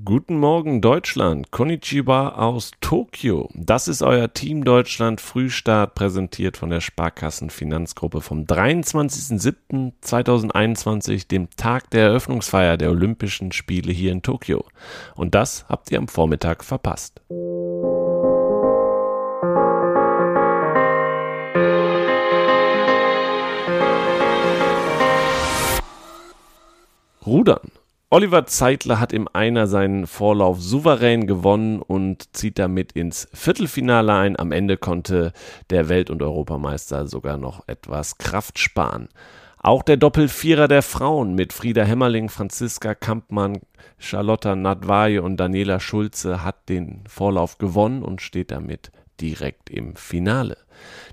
Guten Morgen Deutschland, Konnichiwa aus Tokio. Das ist euer Team Deutschland Frühstart, präsentiert von der Sparkassen Finanzgruppe vom 23.07.2021, dem Tag der Eröffnungsfeier der Olympischen Spiele hier in Tokio. Und das habt ihr am Vormittag verpasst. Rudern. Oliver Zeitler hat im Einer seinen Vorlauf souverän gewonnen und zieht damit ins Viertelfinale ein. Am Ende konnte der Welt- und Europameister sogar noch etwas Kraft sparen. Auch der Doppelvierer der Frauen mit Frieda Hämmerling, Franziska Kampmann, Charlotta Nadwaje und Daniela Schulze hat den Vorlauf gewonnen und steht damit direkt im Finale.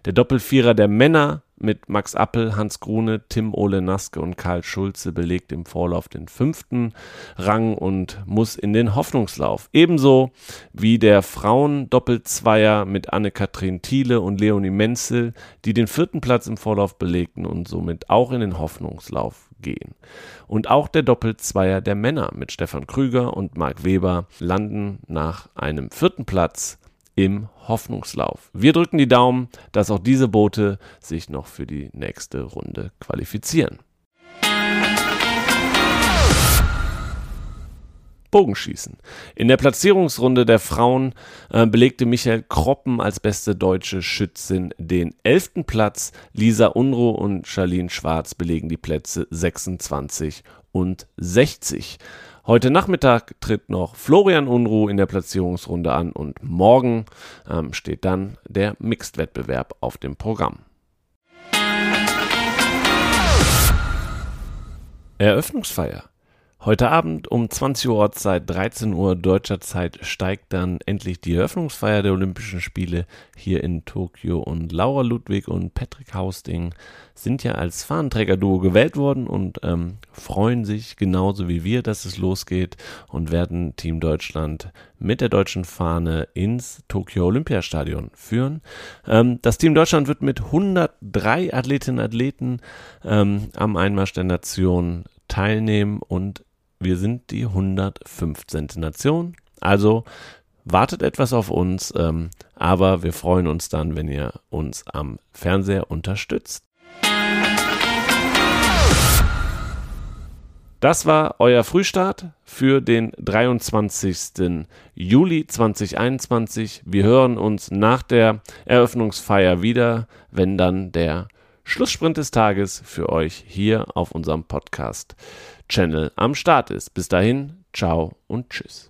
Der Doppelvierer der Männer mit Max Appel, Hans Grune, Tim Ole Naske und Karl Schulze belegt im Vorlauf den fünften Rang und muss in den Hoffnungslauf. Ebenso wie der Frauen-Doppelzweier mit Anne-Kathrin Thiele und Leonie Menzel, die den vierten Platz im Vorlauf belegten und somit auch in den Hoffnungslauf gehen. Und auch der Doppelzweier der Männer mit Stefan Krüger und Marc Weber landen nach einem vierten Platz im Hoffnungslauf. Wir drücken die Daumen, dass auch diese Boote sich noch für die nächste Runde qualifizieren. Bogenschießen. In der Platzierungsrunde der Frauen äh, belegte Michael Kroppen als beste deutsche Schützin den 11. Platz. Lisa Unruh und Charlene Schwarz belegen die Plätze 26 und 60. Heute Nachmittag tritt noch Florian Unruh in der Platzierungsrunde an und morgen ähm, steht dann der Mixed-Wettbewerb auf dem Programm. Eröffnungsfeier. Heute Abend um 20 Uhr Ortszeit, 13 Uhr deutscher Zeit steigt dann endlich die Eröffnungsfeier der Olympischen Spiele hier in Tokio und Laura Ludwig und Patrick Hausting sind ja als Fahnenträger-Duo gewählt worden und ähm, freuen sich genauso wie wir, dass es losgeht und werden Team Deutschland mit der deutschen Fahne ins Tokio Olympiastadion führen. Ähm, das Team Deutschland wird mit 103 Athletinnen und Athleten ähm, am Einmarsch der Nation teilnehmen und wir sind die 115. Nation. Also wartet etwas auf uns, ähm, aber wir freuen uns dann, wenn ihr uns am Fernseher unterstützt. Das war euer Frühstart für den 23. Juli 2021. Wir hören uns nach der Eröffnungsfeier wieder, wenn dann der Schlusssprint des Tages für euch hier auf unserem Podcast Channel am Start ist. Bis dahin, ciao und tschüss.